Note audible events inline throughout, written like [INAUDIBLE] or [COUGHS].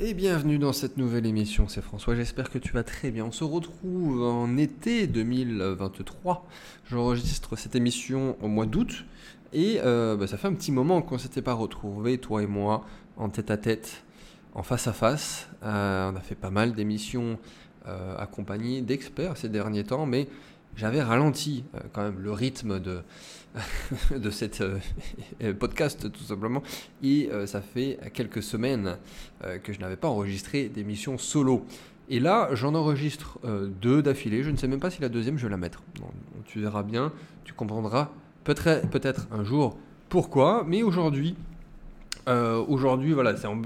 Et bienvenue dans cette nouvelle émission, c'est François, j'espère que tu vas très bien. On se retrouve en été 2023. J'enregistre cette émission au mois d'août et euh, bah, ça fait un petit moment qu'on ne s'était pas retrouvés, toi et moi, en tête à tête, en face à face. Euh, on a fait pas mal d'émissions euh, accompagnées d'experts ces derniers temps, mais j'avais ralenti quand même le rythme de, [LAUGHS] de cette euh, [LAUGHS] podcast tout simplement. Et euh, ça fait quelques semaines euh, que je n'avais pas enregistré d'émission solo. Et là, j'en enregistre deux d'affilée. Je ne sais même pas si la deuxième, je vais la mettre. tu verras bien, tu comprendras peut-être peut un jour pourquoi. Mais aujourd'hui, aujourd'hui, voilà, c'est un,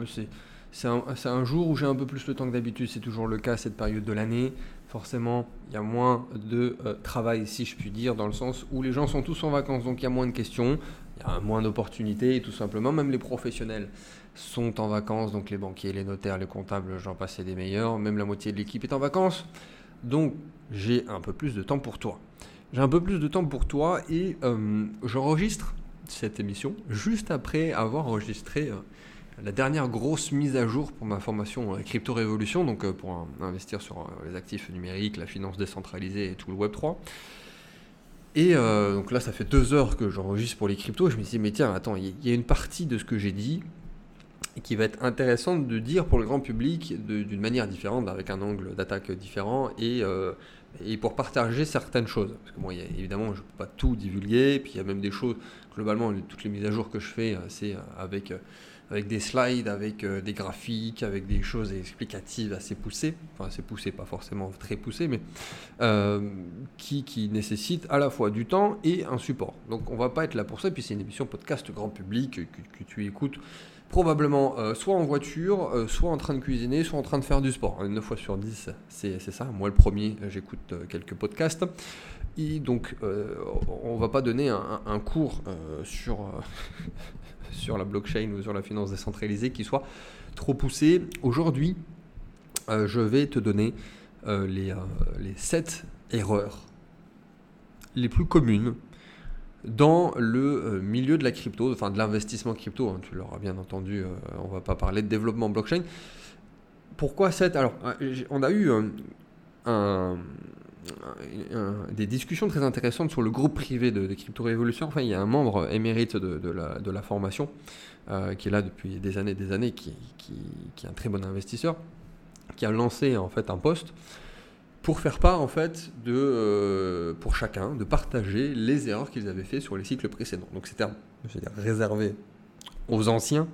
un, un, jour où j'ai un peu plus le temps que d'habitude. C'est toujours le cas cette période de l'année forcément, il y a moins de euh, travail, si je puis dire, dans le sens où les gens sont tous en vacances, donc il y a moins de questions, il y a moins d'opportunités, et tout simplement, même les professionnels sont en vacances, donc les banquiers, les notaires, les comptables, j'en passais des meilleurs, même la moitié de l'équipe est en vacances, donc j'ai un peu plus de temps pour toi. J'ai un peu plus de temps pour toi et euh, j'enregistre cette émission juste après avoir enregistré... Euh, la dernière grosse mise à jour pour ma formation euh, Crypto Révolution, donc euh, pour investir sur euh, les actifs numériques, la finance décentralisée et tout le Web 3. Et donc là, ça fait deux heures que j'enregistre pour les cryptos. Je me dis, mais tiens, attends, il y a une partie de ce que j'ai dit qui va être intéressante de dire pour le grand public d'une manière différente, avec un angle d'attaque différent et, et, pour partager certaines choses. Parce que moi, évidemment, je ne peux pas tout divulguer. Puis il y a même des choses, globalement, toutes les mises à jour que je fais, c'est avec avec des slides, avec euh, des graphiques, avec des choses explicatives assez poussées, enfin assez poussées, pas forcément très poussées, mais euh, qui, qui nécessitent à la fois du temps et un support. Donc on va pas être là pour ça, puis c'est une émission podcast grand public que, tu écoutes probablement euh, soit en voiture, soit en train de cuisiner, soit en train de faire du sport. 9 fois sur 10, c'est ça. Moi le premier, j'écoute quelques podcasts. Et donc, on va pas donner un cours sur sur la blockchain ou sur la finance décentralisée qui soit trop poussé. Aujourd'hui, euh, je vais te donner euh, les, euh, les 7 erreurs les plus communes dans le milieu de la crypto, enfin de l'investissement crypto, hein, tu l'auras bien entendu, on va pas parler de développement blockchain. Pourquoi 7 Alors, on a eu un, des discussions très intéressantes sur le groupe privé de, Crypto Révolution. Enfin, il y a un membre émérite de, la, de formation euh, qui est là depuis des années et des années, qui, qui, est un très bon investisseur, qui a lancé en fait un poste pour faire part en fait de, euh, pour chacun, de partager les erreurs qu'ils avaient fait sur les cycles précédents. Donc c'était réservé aux anciens,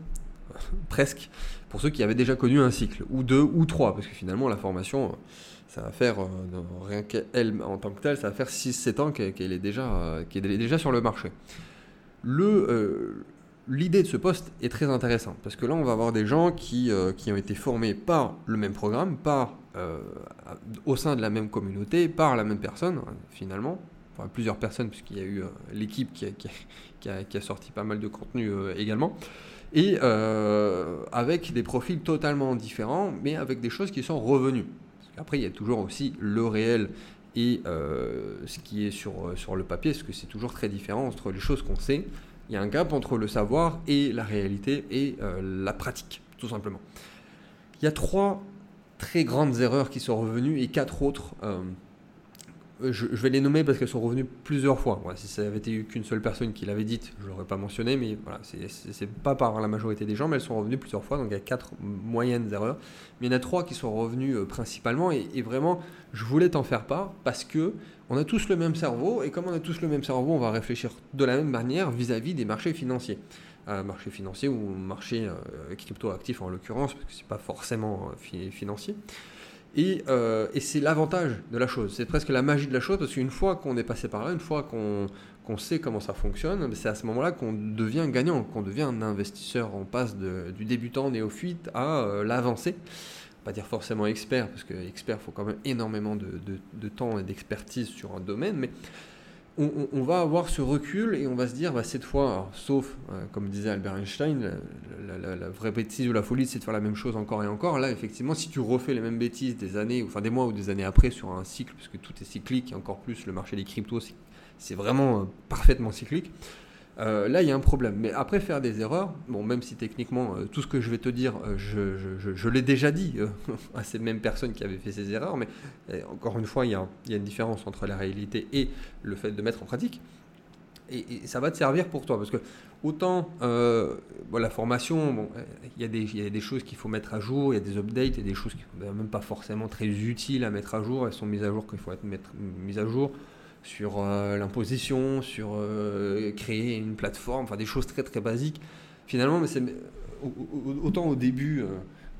[LAUGHS] presque, pour ceux qui avaient déjà connu un cycle, ou deux, ou trois, parce que finalement la formation ça va faire, euh, rien qu'elle en tant que telle, ça va faire 6-7 ans qu'elle est, déjà, euh, est déjà sur le marché. Euh, l'idée de ce poste est très intéressante parce que là, on va avoir des gens qui, qui ont été formés par le même programme, par, au sein de la même communauté, par la même personne, finalement. Enfin, plusieurs personnes, puisqu'il y a eu l'équipe qui, qui, qui, a, sorti pas mal de contenu également. Et avec des profils totalement différents, mais avec des choses qui sont revenues. Après, il y a toujours aussi le réel et euh, ce qui est sur, euh, sur le papier, parce que c'est toujours très différent entre les choses qu'on sait. Il y a un gap entre le savoir et la réalité et euh, la pratique, tout simplement. Il y a trois très grandes erreurs qui sont revenues et quatre autres euh, je, vais les nommer parce qu'elles sont revenues plusieurs fois. si ça avait été qu'une seule personne qui l'avait dite, je l'aurais pas mentionné, mais voilà, c'est pas par la majorité des gens, mais elles sont revenues plusieurs fois, donc il y a quatre moyennes erreurs. Mais il y en a trois qui sont revenues euh, principalement, et, vraiment, je voulais t'en faire part parce que on a tous le même cerveau, et comme on a tous le même cerveau, on va réfléchir de la même manière vis-à-vis des marchés financiers. Euh, marché financier ou marché euh, crypto-actif en l'occurrence, parce que c'est pas forcément financier. Euh, et, c'est l'avantage de la chose, c'est presque la magie de la chose, parce qu'une fois qu'on est passé par là, une fois qu'on sait comment ça fonctionne, c'est à ce moment-là qu'on devient gagnant, qu'on devient un investisseur. On passe du débutant néophyte à euh, l'avancé. Pas dire forcément expert, parce que expert, faut quand même énormément de, de temps et d'expertise sur un domaine, mais on, va avoir ce recul et on va se dire, bah, cette fois, sauf, euh, comme disait Albert Einstein, la, vraie bêtise ou la folie, c'est de faire la même chose encore et encore. Là, effectivement, si tu refais les mêmes bêtises des années, enfin des mois ou des années après sur un cycle, puisque tout est cyclique, et encore plus le marché des cryptos, c'est vraiment euh, parfaitement cyclique, euh, là, il y a un problème. Mais après, faire des erreurs, bon, même si techniquement, euh, tout ce que je vais te dire, euh, je, l'ai déjà dit [LAUGHS] à ces mêmes personnes qui avaient fait ces erreurs, mais encore une fois, il y, a, une différence entre la réalité et le fait de mettre en pratique. Et, ça va te servir pour toi, parce que autant la formation, il y, a des choses qu'il faut mettre à jour, il y a des updates, il y a des choses qui ne sont même pas forcément très utiles à mettre à jour, elles sont mises à jour quand il faut être mettre, mises à jour sur euh, l'imposition, sur euh, créer une plateforme, enfin des choses très très basiques. Finalement, mais c'est autant au début,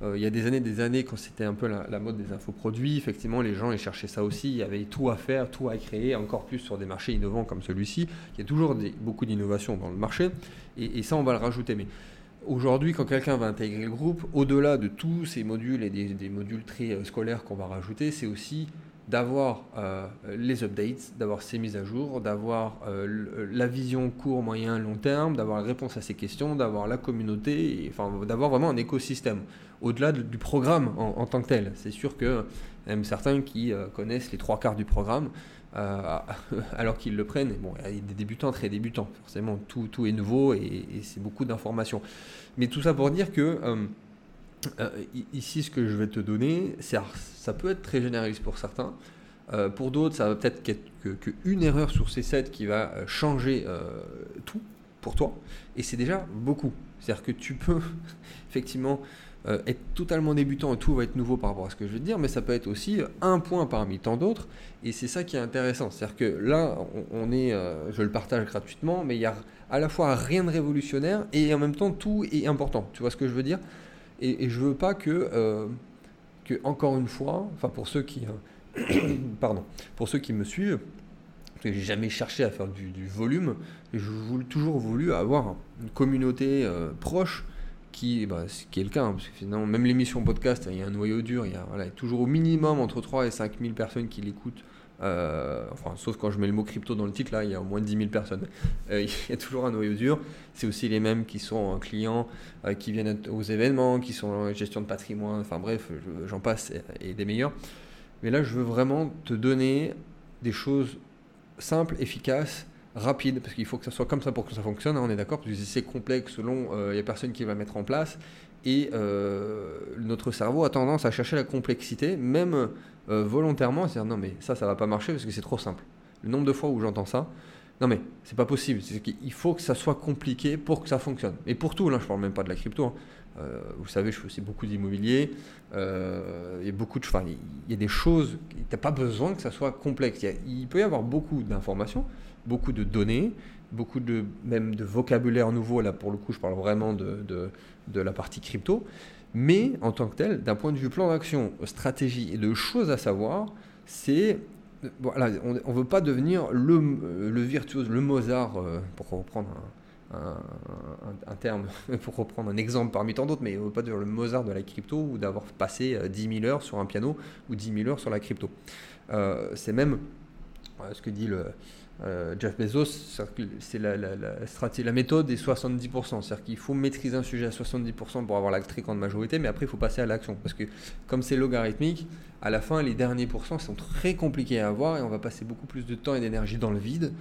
euh, il y a des années, des années, quand c'était un peu la, mode des infoproduits, effectivement, les gens ils cherchaient ça aussi. Il y avait tout à faire, tout à créer, encore plus sur des marchés innovants comme celui-ci. Il y a toujours beaucoup d'innovation dans le marché, et, ça, on va le rajouter. Mais Aujourd'hui, quand quelqu'un va intégrer le groupe, au-delà de tous ces modules et des modules très scolaires qu'on va rajouter, c'est aussi d'avoir euh, les updates, d'avoir ces mises à jour, d'avoir euh, la vision court, moyen, long terme, d'avoir la réponse à ces questions, d'avoir la communauté, enfin d'avoir vraiment un écosystème au-delà du programme en, tant que tel. C'est sûr que même certains qui euh, connaissent les trois quarts du programme, [LAUGHS] alors qu'ils le prennent, bon, il y a des débutants très débutants, forcément tout, tout est nouveau et, et c'est beaucoup d'informations. Mais tout ça pour dire que euh, ici, ce que je vais te donner, ça peut être très généraliste pour certains. Euh, pour d'autres, ça va peut-être être qu'une erreur sur ces 7 qui va euh, changer tout pour toi. Et c'est déjà beaucoup. C'est-à-dire que tu peux [LAUGHS] effectivement être totalement débutant et tout va être nouveau par rapport à ce que je vais te dire, mais ça peut être aussi un point parmi tant d'autres. Et c'est ça qui est intéressant. C'est-à-dire que là, on, est, je le partage gratuitement, mais il y a à la fois rien de révolutionnaire et en même temps tout est important. Tu vois ce que je veux dire? Et, je veux pas que, euh, que, encore une fois, enfin pour ceux qui, euh, [COUGHS] pardon, pour ceux qui me suivent, j'ai jamais cherché à faire du, volume, j'ai toujours voulu avoir une communauté euh, proche qui, bah, qui est le cas, hein, parce que finalement, même l'émission podcast, il y a un noyau dur, il y a toujours au minimum entre 3 et 5 000 personnes qui l'écoutent euh, enfin, sauf quand je mets le mot crypto dans le titre, là, il y a au moins 10 000 personnes. [LAUGHS] Euh, il y a toujours un noyau dur. C'est aussi les mêmes qui sont clients, euh, qui viennent aux événements, qui sont en gestion de patrimoine, enfin bref, j'en passe et, des meilleurs. Mais là, je veux vraiment te donner des choses simples, efficaces, rapides, parce qu'il faut que ça soit comme ça pour que ça fonctionne, hein, on est d'accord, parce que c'est complexe selon, a personne qui va mettre en place. Et notre cerveau a tendance à chercher la complexité, même euh, volontairement, c'est-à-dire non mais ça, ça va pas marcher parce que c'est trop simple. Le nombre de fois où j'entends ça, non mais c'est pas possible. Il faut que ça soit compliqué pour que ça fonctionne. Et pour tout, là je parle même pas de la crypto. Hein. Euh, vous savez, je fais aussi beaucoup d'immobilier. Euh, il y a des choses. T'as pas besoin que ça soit complexe. Il, peut y avoir beaucoup d'informations, beaucoup de données, beaucoup de même de vocabulaire nouveau. Là pour le coup, je parle vraiment de, de, la partie crypto. Mais en tant que tel, d'un point de vue plan d'action, stratégie et de choses à savoir, c'est voilà, on ne veut pas devenir le, le, virtuose, le Mozart, euh, pour reprendre un, terme, [LAUGHS] pour reprendre un exemple parmi tant d'autres, mais on ne veut pas devenir le Mozart de la crypto ou d'avoir passé 10 euh, 000 heures sur un piano ou 10 000 heures sur la crypto. Euh, c'est même ce que dit le, euh, Jeff Bezos, c'est la, méthode des 70%. C'est-à-dire qu'il faut maîtriser un sujet à 70% pour avoir la très grande majorité, mais après il faut passer à l'action. Parce que comme c'est logarithmique, à la fin, les derniers pourcents sont très compliqués à avoir et on va passer beaucoup plus de temps et d'énergie dans le vide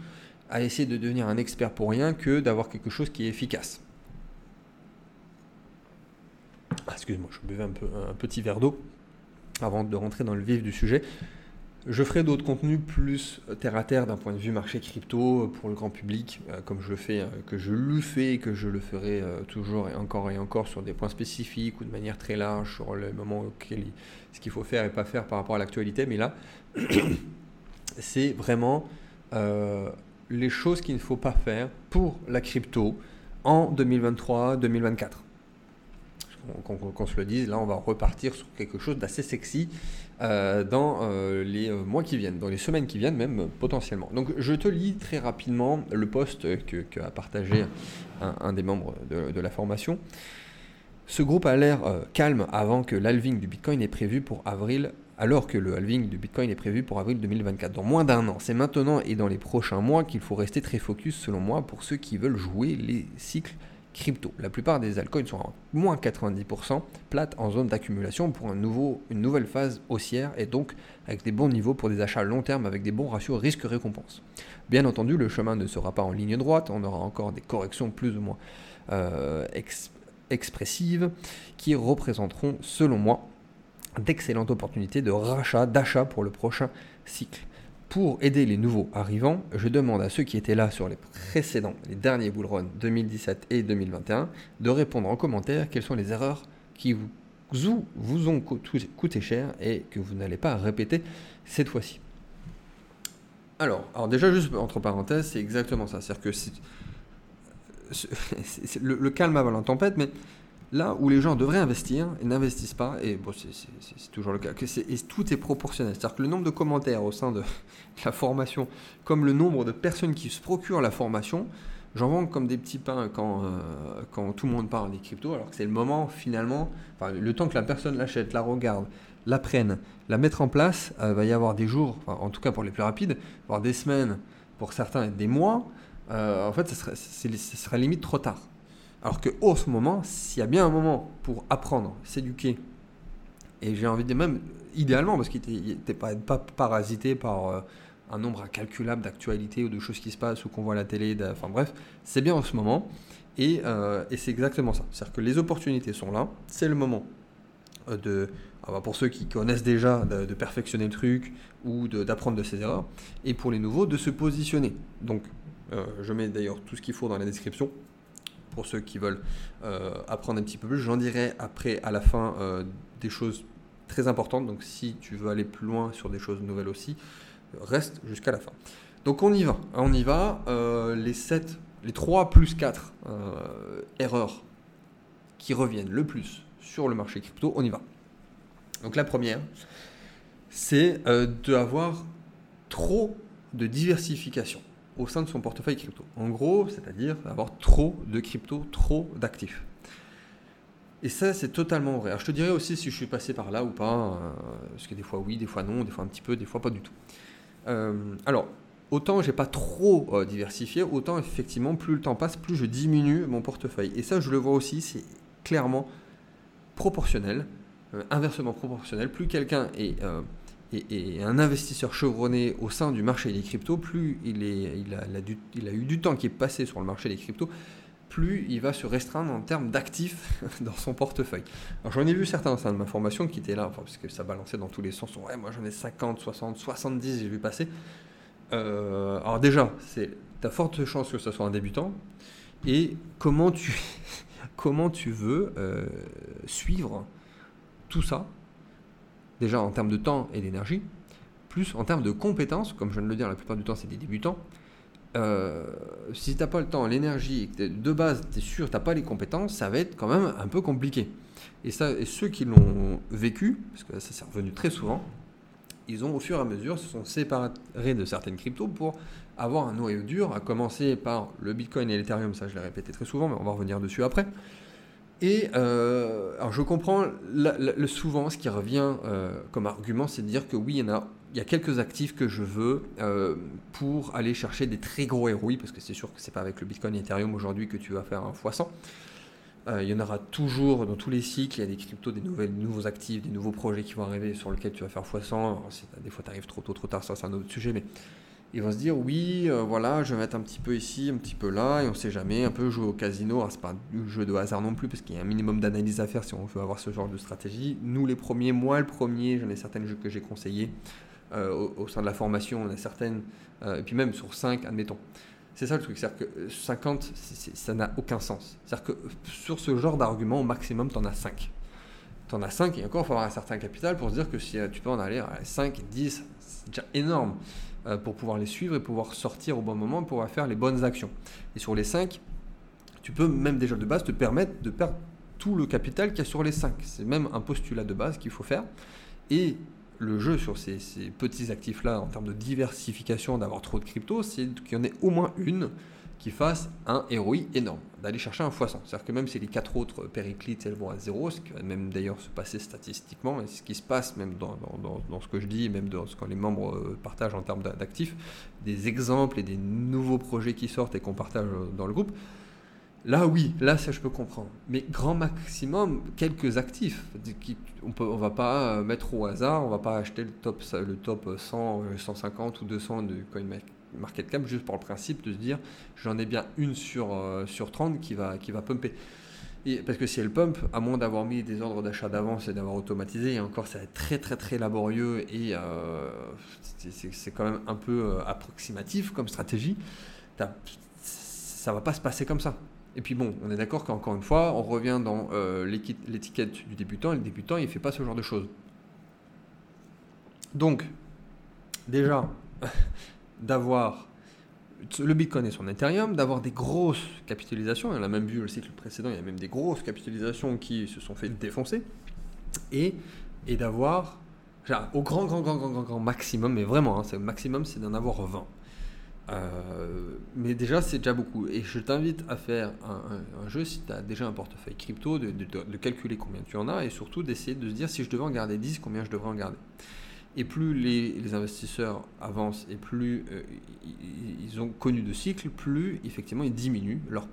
à essayer de devenir un expert pour rien que d'avoir quelque chose qui est efficace. Ah, excuse-moi, je buvais un petit verre d'eau avant de rentrer dans le vif du sujet. Je ferai d'autres contenus plus terre à terre d'un point de vue marché crypto pour le grand public, euh, comme je le fais, euh, que je le fais et que je le ferai euh, toujours et encore et encore sur des points spécifiques ou de manière très large sur le moment auquel ce qu'il faut faire et pas faire par rapport à l'actualité. Mais là, [COUGHS] c'est vraiment les choses qu'il ne faut pas faire pour la crypto en 2023-2024 qu'on se le dise, là on va repartir sur quelque chose d'assez sexy euh, dans euh, les euh, mois qui viennent, dans les semaines qui viennent même potentiellement. Donc je te lis très rapidement le post que, a partagé un, des membres de, la formation. Ce groupe a l'air calme avant que l'halving du Bitcoin est prévu pour avril, alors que le halving du Bitcoin est prévu pour avril 2024, dans moins d'un an. C'est maintenant et dans les prochains mois qu'il faut rester très focus selon moi pour ceux qui veulent jouer les cycles crypto. La plupart des altcoins sont à moins 90%, plates en zone d'accumulation pour une nouvelle phase haussière et donc avec des bons niveaux pour des achats long terme avec des bons ratios risque-récompense. Bien entendu, le chemin ne sera pas en ligne droite, on aura encore des corrections plus ou moins euh, expressives qui représenteront, selon moi, d'excellentes opportunités de rachat, d'achat pour le prochain cycle. Pour aider les nouveaux arrivants, je demande à ceux qui étaient là sur les précédents, les derniers bullruns 2017 et 2021, de répondre en commentaire quelles sont les erreurs qui vous, vous ont coûté cher et que vous n'allez pas répéter cette fois-ci. Alors, déjà, juste entre parenthèses, c'est exactement ça. C'est-à-dire que le, le, calme avant la tempête, mais là où les gens devraient investir et n'investissent pas, et bon, c'est toujours le cas, que et tout est proportionnel. C'est-à-dire que le nombre de commentaires au sein [LAUGHS] de la formation, comme le nombre de personnes qui se procurent la formation, j'en vends comme des petits pains quand, euh, quand tout le monde parle des cryptos, alors que c'est le moment finalement, le temps que la personne l'achète, la regarde, la prenne, la mettre en place, il euh, va y avoir des jours, en tout cas pour les plus rapides, voire des semaines, pour certains des mois, euh, en fait, ce serait limite trop tard. Alors que au ce moment, s'il y a bien un moment pour apprendre, s'éduquer, et j'ai envie de même idéalement, parce qu'il n'était pas, parasité par euh, un nombre incalculable d'actualités ou de choses qui se passent ou qu'on voit à la télé, enfin bref, c'est bien en ce moment. Et, euh, et c'est exactement ça. C'est-à-dire que les opportunités sont là, c'est le moment euh, de, ah bah, pour ceux qui connaissent déjà, de, perfectionner le truc ou d'apprendre de, ses erreurs, et pour les nouveaux, de se positionner. Donc, je mets d'ailleurs tout ce qu'il faut dans la description pour ceux qui veulent euh, apprendre un petit peu plus. J'en dirai après, à la fin, euh, des choses très importantes. Donc si tu veux aller plus loin sur des choses nouvelles aussi, reste jusqu'à la fin. Donc on y va. On y va. Euh, les 7, les 3 plus 4 erreurs qui reviennent le plus sur le marché crypto, on y va. Donc la première, c'est d'avoir trop de diversification au sein de son portefeuille crypto. En gros, c'est-à-dire avoir trop de crypto, trop d'actifs. Et ça, c'est totalement vrai. Alors, je te dirais aussi si je suis passé par là ou pas, euh, parce que des fois oui, des fois non, des fois un petit peu, des fois pas du tout. Euh, alors, autant j'ai pas trop euh, diversifié, autant effectivement, plus le temps passe, plus je diminue mon portefeuille. Et ça, je le vois aussi, c'est clairement proportionnel, inversement proportionnel. Plus quelqu'un est et, un investisseur chevronné au sein du marché des cryptos, plus il, a, eu du temps qui est passé sur le marché des cryptos, plus il va se restreindre en termes d'actifs [LAUGHS] dans son portefeuille. Alors j'en ai vu certains au sein de ma formation qui étaient là, parce que ça balançait dans tous les sens. Ouais, moi j'en ai 50, 60, 70, j'ai vu passer. Euh, alors déjà, c'est ta forte chance que ce soit un débutant. Et comment tu, [LAUGHS] comment tu veux euh, suivre tout ça déjà en termes de temps et d'énergie, plus en termes de compétences, comme je viens de le dire, la plupart du temps c'est des débutants. Euh, si tu n'as pas le temps, l'énergie, de base tu es sûr, tu n'as pas les compétences, ça va être quand même un peu compliqué. Et, ça, ceux qui l'ont vécu, parce que ça s'est revenu très souvent, ils ont au fur et à mesure se sont séparés de certaines cryptos pour avoir un noyau dur, à commencer par le Bitcoin et l'Ethereum, ça je l'ai répété très souvent, mais on va revenir dessus après. Et euh, alors je comprends le, souvent ce qui revient euh, comme argument, c'est de dire que oui, il y, en a, il y a quelques actifs que je veux euh, pour aller chercher des très gros ROI, parce que c'est sûr que c'est pas avec le Bitcoin et Ethereum aujourd'hui que tu vas faire un x100. il y en aura toujours dans tous les cycles, il y a des cryptos, des, nouvelles, nouveaux actifs, des nouveaux projets qui vont arriver sur lesquels tu vas faire x100. des fois, tu arrives trop tôt, trop tard, ça c'est un autre sujet, mais ils vont se dire oui, euh, voilà, je vais mettre un petit peu ici, un petit peu là, et on sait jamais, un peu jouer au casino. Alors, c'est pas un jeu de hasard non plus, parce qu'il y a un minimum d'analyse à faire si on veut avoir ce genre de stratégie. Nous, les premiers, moi le premier, j'en ai certaines que j'ai conseillées euh, au, sein de la formation, on a certaines, euh, et puis même sur 5, admettons. C'est ça le truc, c'est-à-dire que 50, ça n'a aucun sens. C'est-à-dire que sur ce genre d'argument, au maximum, tu en as 5. Tu en as 5, et encore, il faut avoir un certain capital pour se dire que si tu peux en aller à 5, 10, c'est déjà énorme. Euh, pour pouvoir les suivre et pouvoir sortir au bon moment, pour pouvoir faire les bonnes actions. Et sur les 5, tu peux même déjà de base te permettre de perdre tout le capital qu'il y a sur les 5. C'est même un postulat de base qu'il faut faire. Et le jeu sur ces, ces petits actifs-là, en termes de diversification, d'avoir trop de crypto, c'est qu'il y en ait au moins une qui fasse un ROI énorme, d'aller chercher un x100. C'est-à-dire que même si les quatre autres périclites elles vont à zéro, ce qui va même d'ailleurs se passer statistiquement, et ce qui se passe même dans, ce que je dis, même dans ce que les membres euh, partagent en termes d'actifs, des exemples et des nouveaux projets qui sortent et qu'on partage euh, dans le groupe, Là, oui, là, ça, je peux comprendre. Mais grand maximum, quelques actifs. On peut, on va pas mettre au hasard, on va pas acheter le top, le top 100, 150 ou 200 de CoinMarketCap juste pour le principe de se dire j'en ai bien une sur, euh, sur 30 qui va, qui va pumper. Parce que si elle pump, à moins d'avoir mis des ordres d'achat d'avance et d'avoir automatisé, et encore ça va être très très très laborieux et euh, c'est quand même un peu euh, approximatif comme stratégie, ça va pas se passer comme ça. Et puis bon, on est d'accord qu'encore une fois, on revient dans l'étiquette du débutant, et le débutant, il fait pas ce genre de choses. Donc, déjà, [LAUGHS] d'avoir le Bitcoin et son Ethereum, d'avoir des grosses capitalisations, on a même vu le cycle précédent, il y a même des grosses capitalisations qui se sont fait défoncer, et, et d'avoir, au grand, grand, grand, grand, grand, maximum, mais vraiment, hein, c'est le maximum, c'est d'en avoir 20. Euh, mais déjà, c'est déjà beaucoup. Et je t'invite à faire un, jeu, si tu as déjà un portefeuille crypto, de, calculer combien tu en as et surtout d'essayer de se dire si je devais en garder 10, combien je devrais en garder. Et plus les, investisseurs avancent et plus euh, ils ont connu de cycles, plus effectivement ils diminuent leur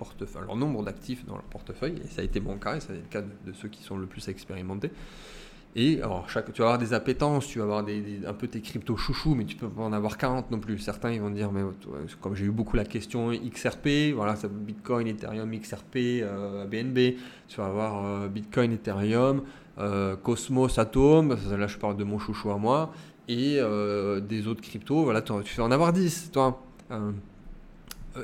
nombre d'actifs dans leur portefeuille. Et ça a été mon cas, et ça a été le cas de ceux qui sont le plus expérimentés. Et alors, chaque, tu vas avoir des appétences, tu vas avoir des, un peu tes cryptos chouchous, mais tu peux pas en avoir 40 non plus. Certains ils vont dire, mais comme j'ai eu beaucoup la question XRP, voilà, ça, Bitcoin, Ethereum, XRP, euh, BNB, tu vas avoir euh, Bitcoin, Ethereum, euh, Cosmos, Atom, là je parle de mon chouchou à moi, et euh, des autres cryptos, voilà, tu vas en avoir 10, toi.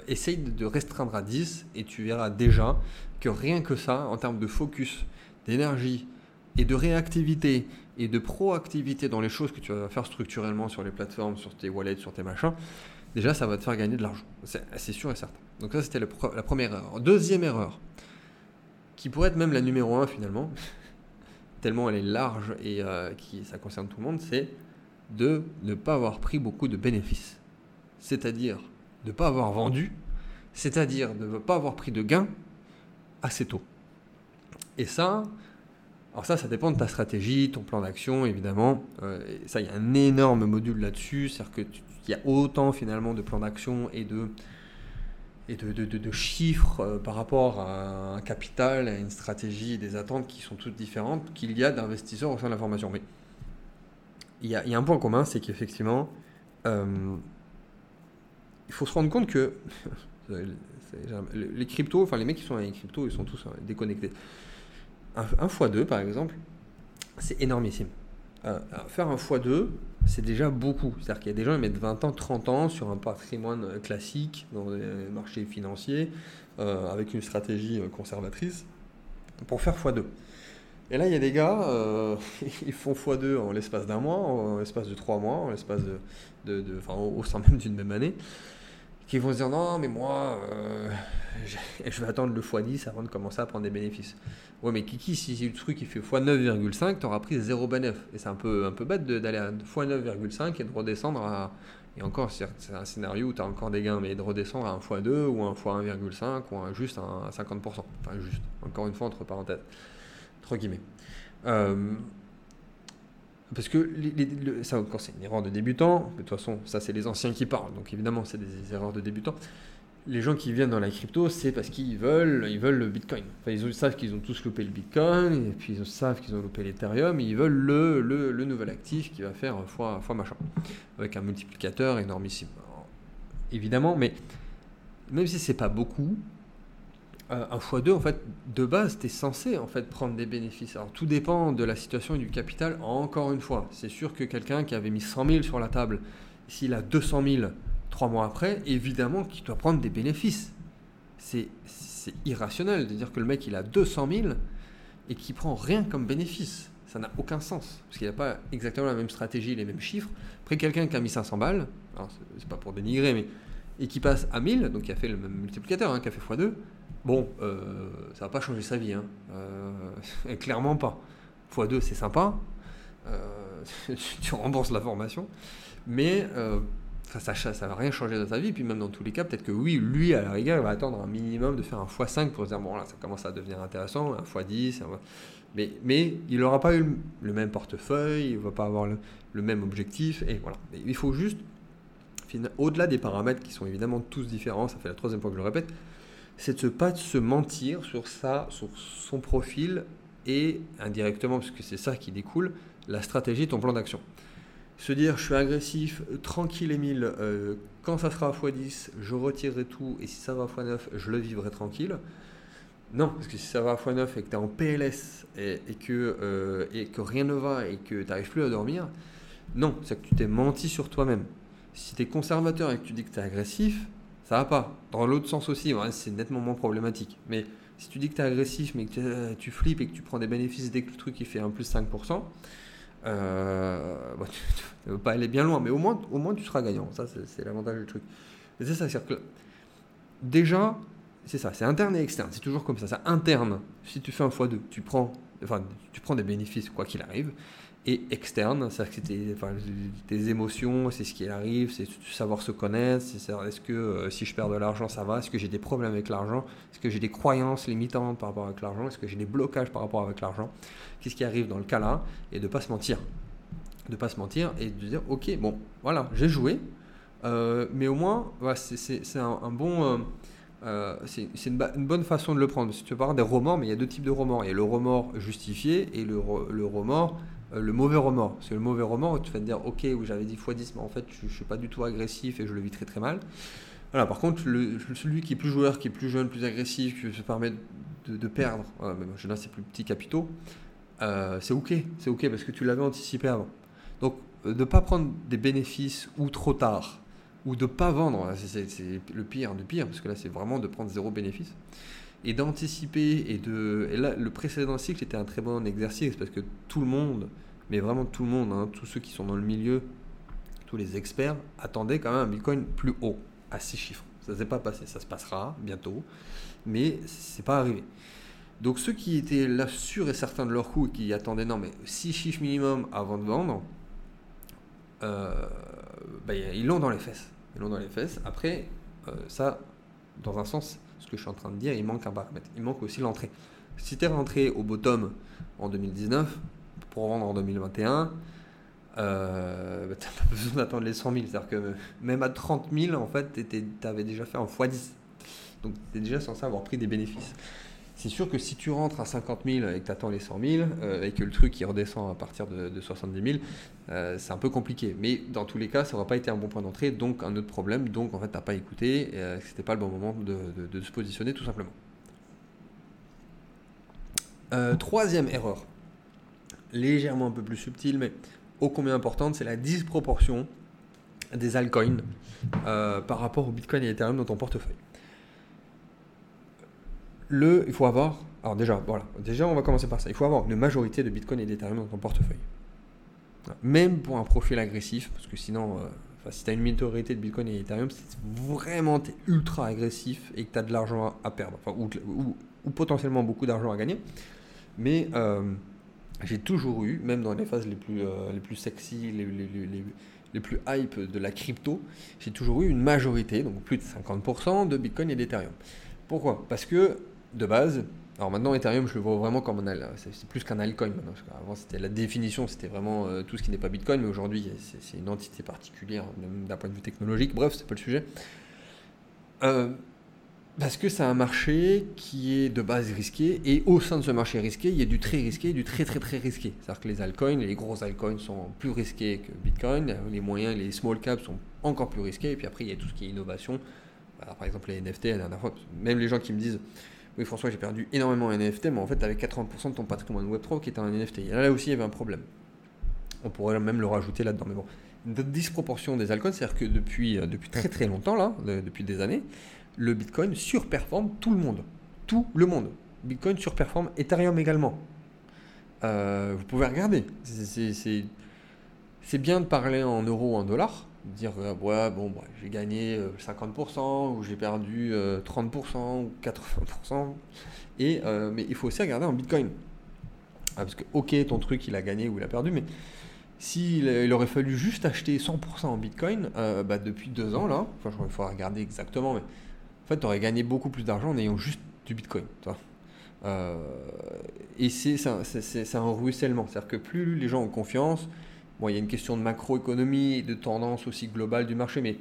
essaye de restreindre à 10 et tu verras déjà que rien que ça, en termes de focus, d'énergie, et de réactivité et de proactivité dans les choses que tu vas faire structurellement sur les plateformes, sur tes wallets, sur tes machins, déjà ça va te faire gagner de l'argent. C'est sûr et certain. Donc ça c'était la première erreur. Deuxième erreur, qui pourrait être même la numéro un finalement, [LAUGHS] tellement elle est large et euh, qui, ça concerne tout le monde, c'est de ne pas avoir pris beaucoup de bénéfices. C'est-à-dire de ne pas avoir vendu, c'est-à-dire de ne pas avoir pris de gains assez tôt. Et ça, alors ça, ça dépend de ta stratégie, ton plan d'action, évidemment. Euh, ça, il y a un énorme module là-dessus. C'est-à-dire qu'il y a autant finalement de plans d'action et de, et de, chiffres euh, par rapport à un capital, à une stratégie des attentes qui sont toutes différentes qu'il y a d'investisseurs au sein de la formation. Mais il y a, un point commun, c'est qu'effectivement, euh, il faut se rendre compte que [LAUGHS] les cryptos, enfin les mecs qui sont dans les cryptos, ils sont tous déconnectés. Un, x2, par exemple, c'est énormissime. Euh, faire un x2, c'est déjà beaucoup. C'est-à-dire qu'il y a des gens qui mettent 20 ans, 30 ans sur un patrimoine classique dans les marchés financiers, euh, avec une stratégie conservatrice, pour faire x2. Et là, il y a des gars, euh, [LAUGHS] ils font x2 en l'espace d'un mois, en l'espace de trois mois, en l'espace de, enfin, au sein même d'une même année qui vont se dire non, mais moi, euh, je vais attendre le x10 avant de commencer à prendre des bénéfices. Ouais, mais Kiki, si le truc il fait x9,5, tu auras pris 0 bénéfice. Et c'est un peu, un peu bête d'aller à x9,5 et de redescendre à. Et encore, c'est un scénario où tu as encore des gains, mais de redescendre à un x2 ou un x1,5 ou un, juste à 50%. Enfin, juste, encore une fois, entre parenthèses. Entre guillemets. Euh, parce que ça encore c'est une erreur de débutant, de toute façon ça c'est les anciens qui parlent, donc évidemment c'est des erreurs de débutants. Les gens qui viennent dans la crypto, c'est parce qu'ils veulent, ils veulent le Bitcoin. Enfin, ils savent qu'ils ont tous loupé le Bitcoin, et puis ils savent qu'ils ont loupé l'Ethereum, et ils veulent le, le, le, nouvel actif qui va faire fois, fois machin, avec un multiplicateur énormissime. évidemment, mais même si c'est pas beaucoup, un x2, en fait, de base, tu es censé en fait, prendre des bénéfices. Alors, tout dépend de la situation et du capital, encore une fois. C'est sûr que quelqu'un qui avait mis 100 000 sur la table, s'il a 200 000 trois mois après, évidemment qu'il doit prendre des bénéfices. C'est irrationnel de dire que le mec, il a 200 000 et qu'il prend rien comme bénéfice. Ça n'a aucun sens, parce qu'il n'a pas exactement la même stratégie, les mêmes chiffres. Après, quelqu'un qui a mis 500 balles, c'est pas pour dénigrer, mais et qui passe à 1000, donc qui a fait le même multiplicateur, hein, qui a fait x2, Bon, euh, ça va pas changer sa vie, hein. Euh, [LAUGHS] clairement pas. x2, c'est sympa, euh, [LAUGHS] tu rembourses la formation, mais ça, ça, ça va rien changer dans sa vie. Puis même dans tous les cas, peut-être que oui, lui, à la rigueur, il va attendre un minimum de faire un x5 pour se dire, bon là, ça commence à devenir intéressant, un x10, mais, il n'aura pas eu le même portefeuille, il ne va pas avoir le, le, même objectif, et voilà. il faut juste, au-delà des paramètres qui sont évidemment tous différents, ça fait la troisième fois que je le répète, c'est de se pas se mentir sur ça, sur son profil et indirectement, parce que c'est ça qui découle, la stratégie, ton plan d'action. Se dire, je suis agressif, tranquille Emile, euh, quand ça sera à x10, je retirerai tout, et si ça va à x9, je le vivrai tranquille. Non, parce que si ça va à x9 et que tu es en PLS et, que, euh, et que rien ne va et que tu n'arrives plus à dormir, non, c'est que tu t'es menti sur toi-même. Si tu es conservateur et que tu dis que tu es agressif, ça va pas. Dans l'autre sens aussi, c'est nettement moins problématique. Mais si tu dis que tu es agressif, mais que euh, tu, flippes et que tu prends des bénéfices dès que le truc il fait un plus 5%, euh, [LAUGHS] tu ne veux pas aller bien loin, mais au moins, au moins tu seras gagnant. Ça, c'est l'avantage du truc. C'est ça, déjà, c'est ça, c'est interne et externe. C'est toujours comme ça. C'est interne. Si tu fais un x2, tu prends, enfin, tu prends des bénéfices quoi qu'il arrive et externe, c'est-à-dire que c'est enfin, tes, émotions, c'est ce qui arrive, c'est savoir se connaître, c'est est-ce que euh, si je perds de l'argent ça va, est-ce que j'ai des problèmes avec l'argent, est-ce que j'ai des croyances limitantes par rapport avec l'argent, est-ce que j'ai des blocages par rapport avec l'argent, qu'est-ce qui arrive dans le cas là, et de pas se mentir, de pas se mentir et de dire ok bon voilà j'ai joué, euh, mais au moins c'est un, bon euh, c'est une, bonne façon de le prendre. Si tu veux parler des remords, mais il y a deux types de remords. Il y a le remords justifié et le, le remords euh, le mauvais remords. Que le mauvais remords, tu vas te dire, ok, j'avais dit x10, mais en fait, je ne suis pas du tout agressif et je le vis très très mal. Voilà, par contre, celui qui est plus joueur, qui est plus jeune, plus agressif, qui se permet de, perdre, même là c'est plus petits capitaux, euh, c'est ok, c'est ok parce que tu l'avais anticipé avant. Donc, euh, de ne pas prendre des bénéfices ou trop tard, ou de ne pas vendre, c'est le pire du pire, parce que là c'est vraiment de prendre zéro bénéfice, et d'anticiper, et de... Et là, le précédent cycle était un très bon exercice, parce que tout le monde mais vraiment tout le monde, hein, tous ceux qui sont dans le milieu, tous les experts, attendaient quand même un Bitcoin plus haut, à 6 chiffres. Ça ne s'est pas passé, ça se passera bientôt, mais c'est pas arrivé. Donc ceux qui étaient là sûrs et certains de leur coup et qui attendaient, non mais 6 chiffres minimum avant de vendre, euh, bah, ils l'ont dans les fesses. Ils l'ont dans les fesses. Après, euh, ça, dans un sens, ce que je suis en train de dire, il manque un paramètre. Il manque aussi l'entrée. Si tu es rentré au bottom en 2019, pour vendre en 2021, euh, [LAUGHS] bah, tu n'as pas besoin d'attendre les 100 000. C'est-à-dire que même à 30 000, en fait, tu avais déjà fait un x10. Donc tu es déjà censé avoir pris des bénéfices. C'est sûr que si tu rentres à 50 000 et que tu attends les 100 000 euh, et que le truc il redescend à partir de, 70 000, euh, c'est un peu compliqué. Mais dans tous les cas, ça n'aura pas été un bon point d'entrée, donc un autre problème. Donc en fait, tu n'as pas écouté, euh, c'était pas le bon moment de, de se positionner tout simplement. troisième erreur, légèrement un peu plus subtile, mais ô combien importante, c'est la disproportion des altcoins euh, par rapport au Bitcoin et Ethereum dans ton portefeuille. Le, il faut avoir, alors déjà, voilà, déjà on va commencer par ça. Il faut avoir une majorité de Bitcoin et d'Ethereum dans ton portefeuille. Même pour un profil agressif, parce que sinon, euh, si tu as une minorité de Bitcoin et Ethereum, c'est vraiment ultra agressif et que tu as de l'argent à, perdre, ou, potentiellement beaucoup d'argent à gagner. Mais euh, j'ai toujours eu, même dans les phases les plus, euh, les plus sexy, les, les, les, les, plus hype de la crypto, j'ai toujours eu une majorité, donc plus de 50% de Bitcoin et d'Ethereum. Pourquoi? Parce que de base, alors maintenant Ethereum je le vois vraiment comme un c'est plus qu'un altcoin maintenant. avant c'était la définition, c'était vraiment euh, tout ce qui n'est pas Bitcoin, mais aujourd'hui c'est une entité particulière, même d'un point de vue technologique. Bref, c'est pas le sujet. Euh, parce que c'est un marché qui est de base risqué, et au sein de ce marché risqué, il y a du très risqué du très très très risqué. C'est-à-dire que les altcoins, les gros altcoins sont plus risqués que Bitcoin, les moyens, les small caps sont encore plus risqués, et puis après il y a tout ce qui est innovation. par exemple les NFT, la dernière fois, même les gens qui me disent Oui François j'ai perdu énormément en NFT, mais en fait avais 80% de ton patrimoine Web3 qui était en NFT. Et là, aussi il y avait un problème. On pourrait même le rajouter là-dedans, mais bon. Une disproportion des altcoins, c'est-à-dire que depuis, euh, depuis très très longtemps, là, depuis des années, le Bitcoin surperforme tout le monde. Tout le monde. Bitcoin surperforme Ethereum également. Euh, vous pouvez regarder. C'est bien de parler en euros ou en dollars. Dire, euh, bon, bah, j'ai gagné 50% euh, ou j'ai perdu 30% ou 80%. Et, mais il faut aussi regarder en Bitcoin. Ah, parce que, ok, ton truc, il a gagné ou il a perdu, mais s'il il aurait fallu juste acheter 100% en Bitcoin, bah, depuis deux ans, là, il faudra regarder exactement, mais en fait, tu aurais gagné beaucoup plus d'argent en ayant juste du Bitcoin. Euh, et c'est un, ruissellement. C'est-à-dire que plus les gens ont confiance, bon, il y a une question de macroéconomie, de tendance aussi globale du marché, mais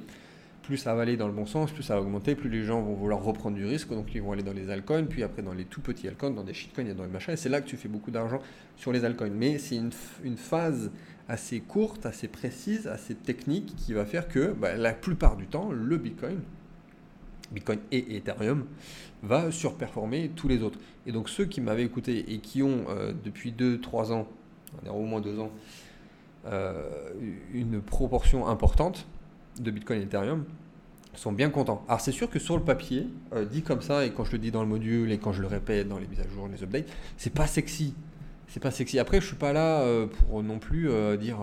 plus ça va aller dans le bon sens, plus ça va augmenter, plus les gens vont vouloir reprendre du risque, donc ils vont aller dans les altcoins, puis après dans les tout petits altcoins, dans des shitcoins et dans les machins, et c'est là que tu fais beaucoup d'argent sur les altcoins. Mais c'est une, une, phase assez courte, assez précise, assez technique, qui va faire que bah, la plupart du temps, le Bitcoin, Bitcoin et Ethereum, va surperformer tous les autres. Et donc ceux qui m'avaient écouté et qui ont euh, depuis 2-3 ans, au moins 2 ans, euh, une proportion importante de Bitcoin et Ethereum, sont bien contents. Alors c'est sûr que sur le papier, euh, dit comme ça, et quand je le dis dans le module et quand je le répète dans les mises à jour, les updates, c'est pas sexy. C'est pas sexy. Après, je suis pas là pour non plus dire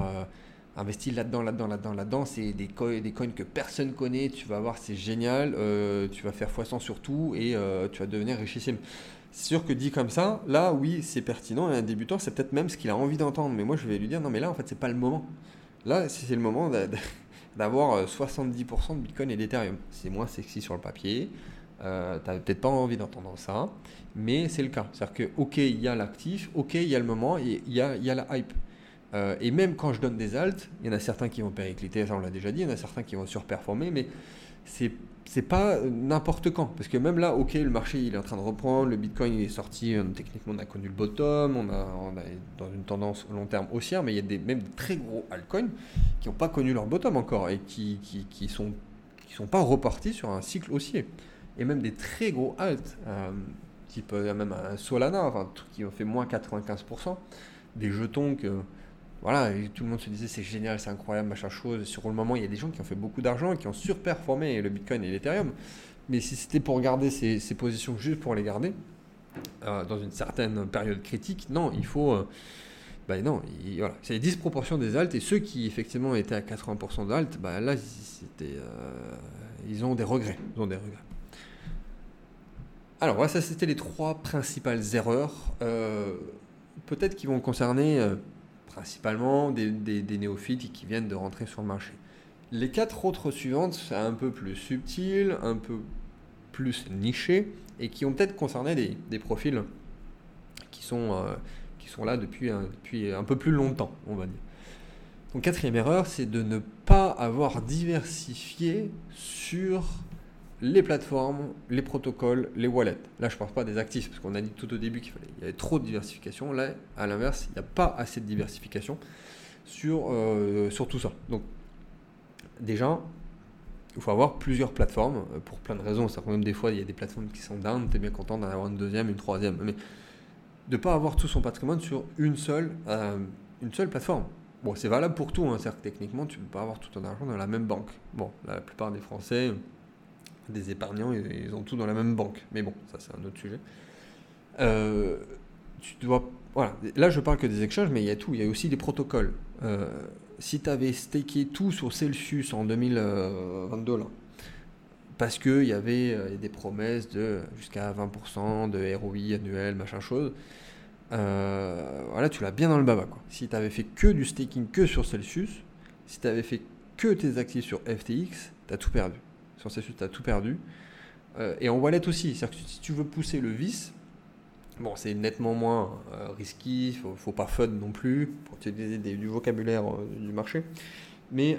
investis là-dedans, là-dedans, là-dedans, là-dedans. C'est des, coins, que personne connaît. Tu vas voir, c'est génial. Euh, tu vas faire x100 sur tout et euh, tu vas devenir richissime. C'est sûr que dit comme ça, là, oui, c'est pertinent. Et un débutant, c'est peut-être même ce qu'il a envie d'entendre. Mais moi, je vais lui dire, non, mais là, en fait, c'est pas le moment. Là, c'est le moment [LAUGHS] d'avoir 70% euh, de Bitcoin et d'Ethereum. C'est moins sexy sur le papier. Euh, tu n'as peut-être pas envie d'entendre ça, mais c'est le cas. C'est-à-dire que, ok, il y a l'actif, ok, il y a le moment, il y a, y a la hype. Euh, et même quand je donne des alts, il y en a certains qui vont péricliter, ça on l'a déjà dit, il y en a certains qui vont surperformer, mais c'est c'est pas n'importe quand. Parce que même là, ok, le marché il est en train de reprendre, le Bitcoin il est sorti, euh, techniquement on a connu le bottom, on, a, on est dans une tendance long terme haussière, mais il y a des, même des très gros altcoins qui n'ont pas connu leur bottom encore et qui, qui, sont, qui sont pas repartis sur un cycle haussier. Et même des très gros alts, euh, type même un Solana, enfin, qui ont fait moins 95%, des jetons que voilà, tout le monde se disait c'est génial, c'est incroyable, machin chose. Sur le moment, il y a des gens qui ont fait beaucoup d'argent qui ont surperformé le Bitcoin et l'Ethereum. Mais si c'était pour garder ces, positions juste pour les garder, euh, dans une certaine période critique, non, il faut. Euh, ben non, voilà. c'est les disproportions des alts et ceux qui effectivement étaient à 80% d'alt, bah là, c'était, euh, ils ont des regrets. Ils ont des regrets. Alors, ça, c'était les trois principales erreurs. peut-être qui vont concerner principalement des, néophytes qui viennent de rentrer sur le marché. Les quatre autres suivantes, c'est un peu plus subtil, un peu plus niché, et qui ont peut-être concerné des, profils qui sont, euh, qui sont là depuis un, depuis un peu plus longtemps, on va dire. Donc quatrième erreur, c'est de ne pas avoir diversifié sur les plateformes, les protocoles, les wallets. Là, je ne parle pas des actifs, parce qu'on a dit tout au début qu'il fallait, il y avait trop de diversification. Là, à l'inverse, il n'y a pas assez de diversification sur, euh, sur tout ça. Donc, déjà, il faut avoir plusieurs plateformes euh, pour plein de raisons. C'est même des fois, il y a des plateformes qui sont down, tu es bien content d'en avoir une deuxième, une troisième. Mais de ne pas avoir tout son patrimoine sur une seule, euh, une seule plateforme. Bon, c'est valable pour tout. Hein. C'est-à-dire que techniquement, tu ne peux pas avoir tout ton argent dans la même banque. Bon, la plupart des Français des épargnants, ils ont tout dans la même banque. Mais bon, ça c'est un autre sujet. Euh, tu dois, voilà. Là, je parle que des exchanges, mais il y a tout. Il y a aussi des protocoles. Euh, si tu avais staké tout sur Celsius en 2022, là, parce qu'il y avait euh, des promesses de jusqu'à 20% de ROI annuel, machin chose, voilà, tu l'as bien dans le baba. Si tu avais fait que du staking que sur Celsius, si tu avais fait que tes actifs sur FTX, tu as tout perdu. Sur Celsius, tu as tout perdu. Euh, et en wallet aussi. C'est-à-dire que si tu veux pousser le vice, bon, c'est nettement moins euh, risqué, faut, faut pas fun non plus, pour utiliser du vocabulaire euh, du marché. Mais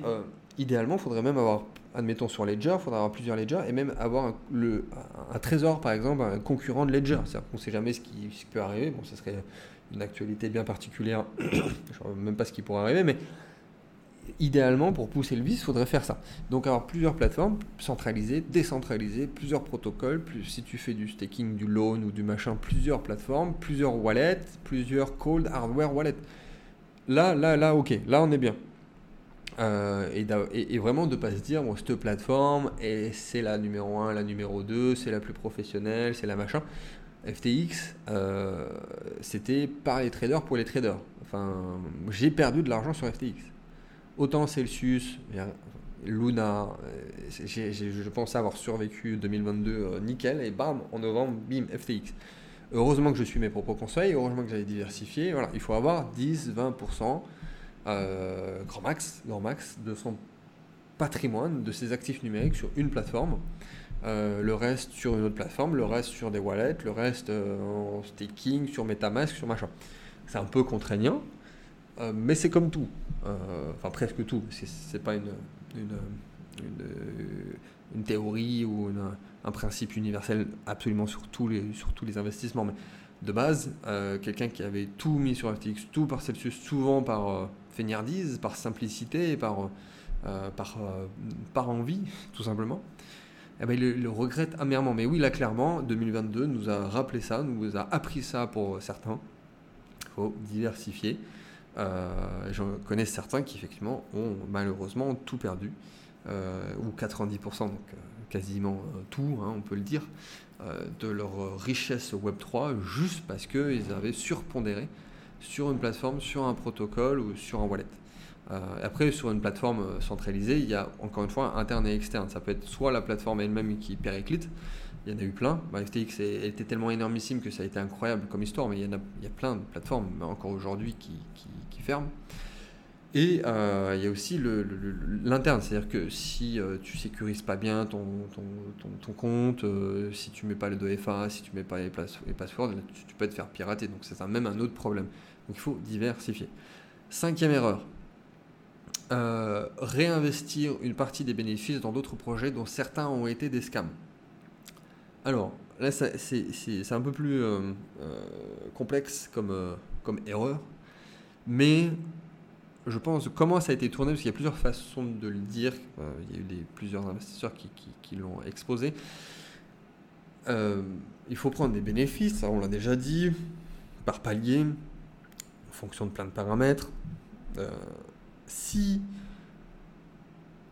idéalement, il faudrait même avoir, admettons sur Ledger, il faudrait avoir plusieurs Ledger et même avoir un, trésor, par exemple, un concurrent de Ledger. C'est-à-dire qu'on ne sait jamais ce qui, peut arriver. Bon, ce serait une actualité bien particulière. [COUGHS] je ne sais même pas ce qui pourrait arriver, mais idéalement, pour pousser le vice, il faudrait faire ça. Donc avoir plusieurs plateformes centralisées, décentralisées, plusieurs protocoles, plus, si tu fais du staking, du loan ou du machin, plusieurs plateformes, plusieurs wallets, plusieurs cold hardware wallets. Là, là, là, ok, là on est bien. Euh, et, vraiment de pas se dire, bon, cette plateforme, c'est la numéro 1, la numéro 2, c'est la plus professionnelle, c'est la machin. FTX, euh, c'était par les traders pour les traders. Enfin, j'ai perdu de l'argent sur FTX autant Celsius, Luna, euh, je pense avoir survécu 2022 euh, nickel, et bam, en novembre, bim, FTX. Heureusement que je suis mes propres conseils, heureusement que j'avais diversifié. Voilà, il faut avoir 10-20% euh, grand max, grand max de son patrimoine, de ses actifs numériques sur une plateforme. le reste sur une autre plateforme, le reste sur des wallets, le reste en staking, sur Metamask, sur machin. C'est un peu contraignant, mais c'est comme tout. Euh, enfin presque tout, c'est pas une, théorie ou un principe universel absolument sur tous les, sur tous les investissements. Mais de base, euh, quelqu'un qui avait tout mis sur FTX, tout par Celsius, souvent par euh, fainéantise, par simplicité, par, euh, par, par envie, [LAUGHS] tout simplement, eh ben, il, le regrette amèrement. Mais oui, là, clairement, 2022 nous a rappelé ça, nous a appris ça pour certains. Il faut diversifier. Je connais certains qui, effectivement, ont malheureusement tout perdu, ou 90%, donc quasiment tout, hein, on peut le dire. Euh, de leur richesse Web3 juste parce qu'ils avaient surpondéré sur une plateforme, sur un protocole ou sur un wallet. Euh, après, sur une plateforme euh, centralisée, il y a encore une fois interne et externe. Ça peut être soit la plateforme elle-même qui périclite, il y en a eu plein. Bah, FTX était tellement énormissime que ça a été incroyable comme histoire, mais il y, a, plein de plateformes encore aujourd'hui qui, ferment. Et euh, il y a aussi l'interne, c'est-à-dire que si euh, tu sécurises pas bien ton, compte, si tu mets pas le 2FA, si tu mets pas les, les passwords, tu, peux te faire pirater. Donc c'est même un autre problème. Donc il faut diversifier. Cinquième erreur, réinvestir une partie des bénéfices dans d'autres projets dont certains ont été des scams. Alors là, c'est un peu plus complexe comme, comme erreur, mais je pense, comment ça a été tourné, parce qu'il y a plusieurs façons de le dire, euh, il y a eu plusieurs investisseurs qui, l'ont exposé. Euh, il faut prendre des bénéfices, on l'a déjà dit, par palier, en fonction de plein de paramètres. Si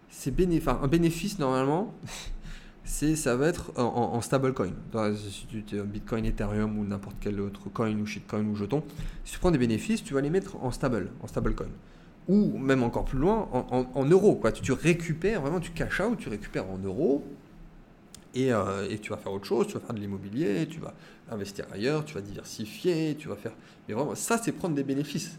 c'est bénéfice, un bénéfice normalement, [LAUGHS] c'est ça va être en, en stablecoin. Si tu es Bitcoin, Ethereum ou n'importe quel autre coin ou shitcoin ou jeton, si tu prends des bénéfices, tu vas les mettre en stable, en stablecoin ou même encore plus loin, en, euros. Quoi. Tu, récupères, vraiment, tu cash out, tu récupères en euros, et, euh, et, tu vas faire autre chose, tu vas faire de l'immobilier, tu vas investir ailleurs, tu vas diversifier, tu vas faire... Mais vraiment, ça, c'est prendre des bénéfices.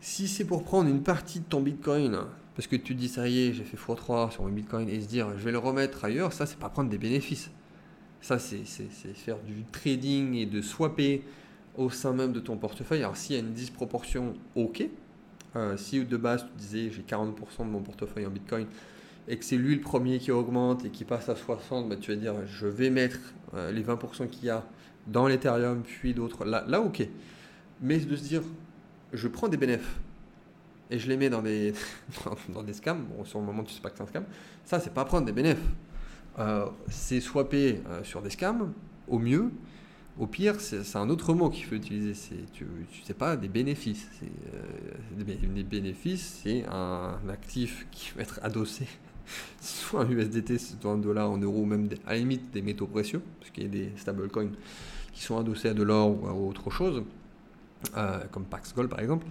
Si c'est pour prendre une partie de ton Bitcoin, parce que tu dis, ça y est, j'ai fait x3 sur mon Bitcoin, et se dire, je vais le remettre ailleurs, ça, c'est pas prendre des bénéfices. Ça, c'est faire du trading et de swapper au sein même de ton portefeuille. Alors, s'il y a une disproportion, ok, euh, si de base tu disais j'ai 40% de mon portefeuille en Bitcoin et que c'est lui le premier qui augmente et qui passe à 60, bah, tu vas dire je vais mettre euh, les 20% qu'il y a dans l'Ethereum puis d'autres. Là, là, ok. Mais de se dire je prends des bénéfices et je les mets dans des, [LAUGHS] dans des scams, bon, sur le moment tu sais pas que c'est un scam, ça c'est pas prendre des bénéfices. Euh, c'est swapper sur des scams au mieux au pire, c'est un autre mot qu'il faut utiliser. Tu ne sais pas des bénéfices. Euh, des, bénéfices, c'est un actif qui va être adossé [LAUGHS] soit en USDT, soit en dollars, en euros, même à la limite des métaux précieux, parce qu'il y a des stablecoins qui sont adossés à de l'or ou à autre chose, euh, comme Pax Gold par exemple.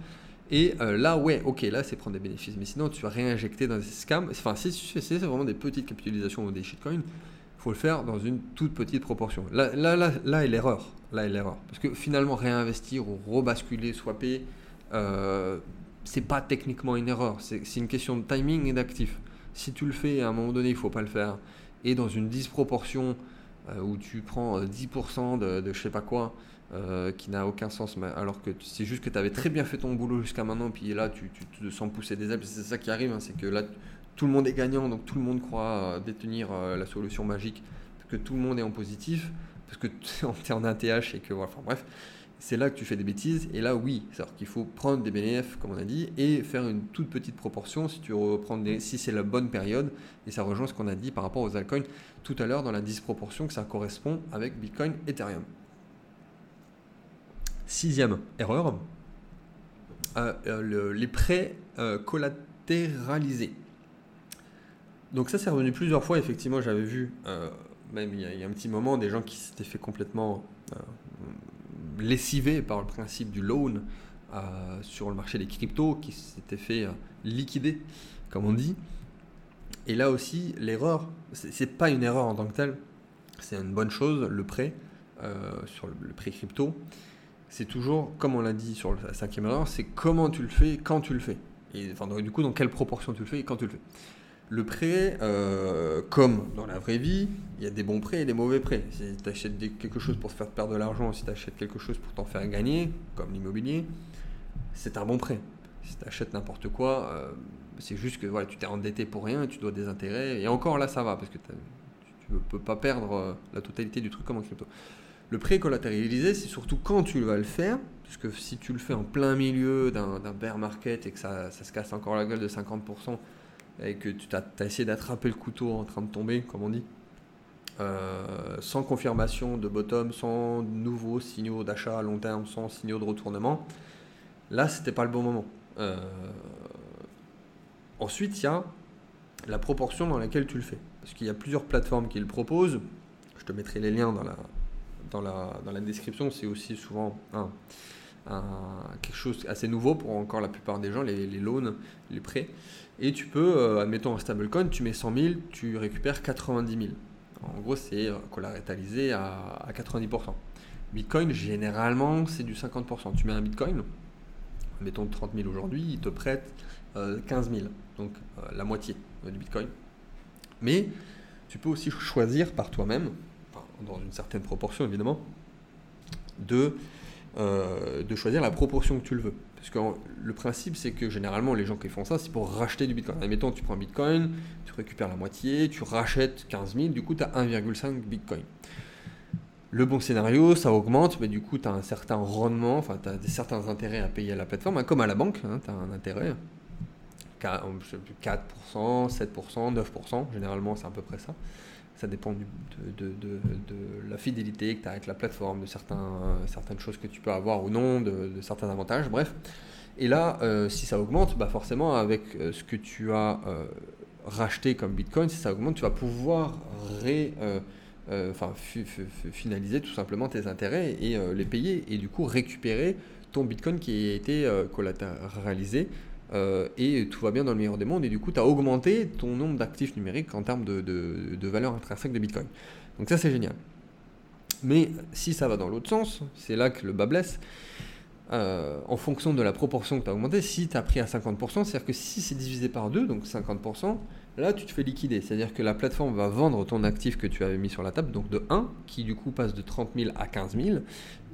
Et euh, là, ouais, ok, là c'est prendre des bénéfices. Mais sinon, tu vas réinjecter dans des scams. Enfin, si c'est vraiment des petites capitalisations ou des shitcoins, faut le faire dans une toute petite proportion. Là, là, là, est l'erreur. Là est l'erreur. Parce que finalement, réinvestir ou rebasculer, swapper, euh, c'est pas techniquement une erreur. C'est une question de timing et d'actif. Si tu le fais à un moment donné, il faut pas le faire. Et dans une disproportion euh, où tu prends 10% euh, de, de je sais pas quoi, euh, qui n'a aucun sens, alors que c'est juste que tu avais très bien fait ton boulot jusqu'à maintenant, puis là tu, tu, te sens pousser des ailes. C'est ça qui arrive, hein, c'est que là tout le monde est gagnant, donc tout le monde croit euh, détenir euh, la solution magique, parce que tout le monde est en positif, parce que tu es en ATH et que voilà, enfin bref, c'est là que tu fais des bêtises. Et là, oui, c'est-à-dire qu'il faut prendre des bénéfices, comme on a dit, et faire une toute petite proportion si tu reprends si c'est la bonne période. Et ça rejoint ce qu'on a dit par rapport aux altcoins tout à l'heure dans la disproportion que ça correspond avec Bitcoin, Ethereum. Sixième erreur, euh, les prêts collatéralisés. Donc ça, c'est revenu plusieurs fois. Effectivement, j'avais vu, euh, même il y, a, un petit moment, des gens qui s'étaient fait complètement euh, lessivés par le principe du loan euh, sur le marché des cryptos, qui s'étaient fait liquider, comme on dit. Et là aussi, l'erreur, c'est pas une erreur en tant que telle, c'est une bonne chose, le prêt, sur le, prêt crypto. C'est toujours, comme on l'a dit sur la cinquième erreur, c'est comment tu le fais, quand tu le fais. Et enfin, du coup, dans quelle proportion tu le fais et quand tu le fais. Le prêt, euh, comme dans la vraie vie, il y a des bons prêts et des mauvais prêts. Si tu achètes quelque chose pour te faire perdre de l'argent, si tu achètes quelque chose pour t'en faire gagner, comme l'immobilier, c'est un bon prêt. Si tu achètes n'importe quoi, euh, c'est juste que voilà, tu t'es endetté pour rien tu dois des intérêts. Et encore là, ça va parce que tu ne peux pas perdre euh, la totalité du truc comme en crypto. Le prêt collatéralisé, c'est surtout quand tu vas le faire, puisque si tu le fais en plein milieu d'un bear market et que ça, se casse encore la gueule de 50%, et que tu as, essayé d'attraper le couteau en train de tomber, comme on dit, euh, sans confirmation de bottom, sans nouveaux signaux d'achat à long terme, sans signaux de retournement, là, c'était pas le bon moment. Euh, ensuite, il y a la proportion dans laquelle tu le fais. Parce qu'il y a plusieurs plateformes qui le proposent. Je te mettrai les liens dans la, dans la, description. C'est aussi souvent quelque chose assez nouveau pour encore la plupart des gens, les, loans, les prêts. Et tu peux, euh, admettons un stablecoin, tu mets 100 000, tu récupères 90 000. En gros, c'est euh, collatéralisé à, à 90%. Bitcoin, généralement, c'est du 50%. Tu mets un Bitcoin, mettons 30 000 aujourd'hui, il te prête 15 euh, 000, donc la moitié du Bitcoin. Mais tu peux aussi choisir par toi-même, dans une certaine proportion évidemment, de euh, de choisir la proportion que tu le veux. Parce que le principe, c'est que généralement, les gens qui font ça, c'est pour racheter du bitcoin. Admettons, tu prends un bitcoin, tu récupères la moitié, tu rachètes 15 000, du coup, tu as 1,5 bitcoin. Le bon scénario, ça augmente, mais du coup, tu as un certain rendement, enfin, tu as des, certains intérêts à payer à la plateforme, hein, comme à la banque, hein, tu as un intérêt. 4%, 7%, 9%, généralement, c'est à peu près ça ça dépend de, la fidélité que tu as avec la plateforme, de certains, certaines choses que tu peux avoir ou non, de, certains avantages, bref. Et là, euh, si ça augmente, bah forcément, avec euh, ce que tu as euh, racheté comme Bitcoin, si ça augmente, tu vas pouvoir finaliser tout simplement tes intérêts et les payer, et du coup récupérer ton Bitcoin qui a été collatéralisé euh, et tout va bien dans le meilleur des mondes, et du coup, tu as augmenté ton nombre d'actifs numériques en termes de, valeur intrinsèque de Bitcoin. Donc ça, c'est génial. Mais si ça va dans l'autre sens, c'est là que le bas blesse. Euh, en fonction de la proportion que tu as augmenté, si tu as pris à 50%, c'est-à-dire que si c'est divisé par 2, donc 50%, là tu te fais liquider. C'est-à-dire que la plateforme va vendre ton actif que tu avais mis sur la table, donc de 1, qui du coup passe de 30 000 à 15 000,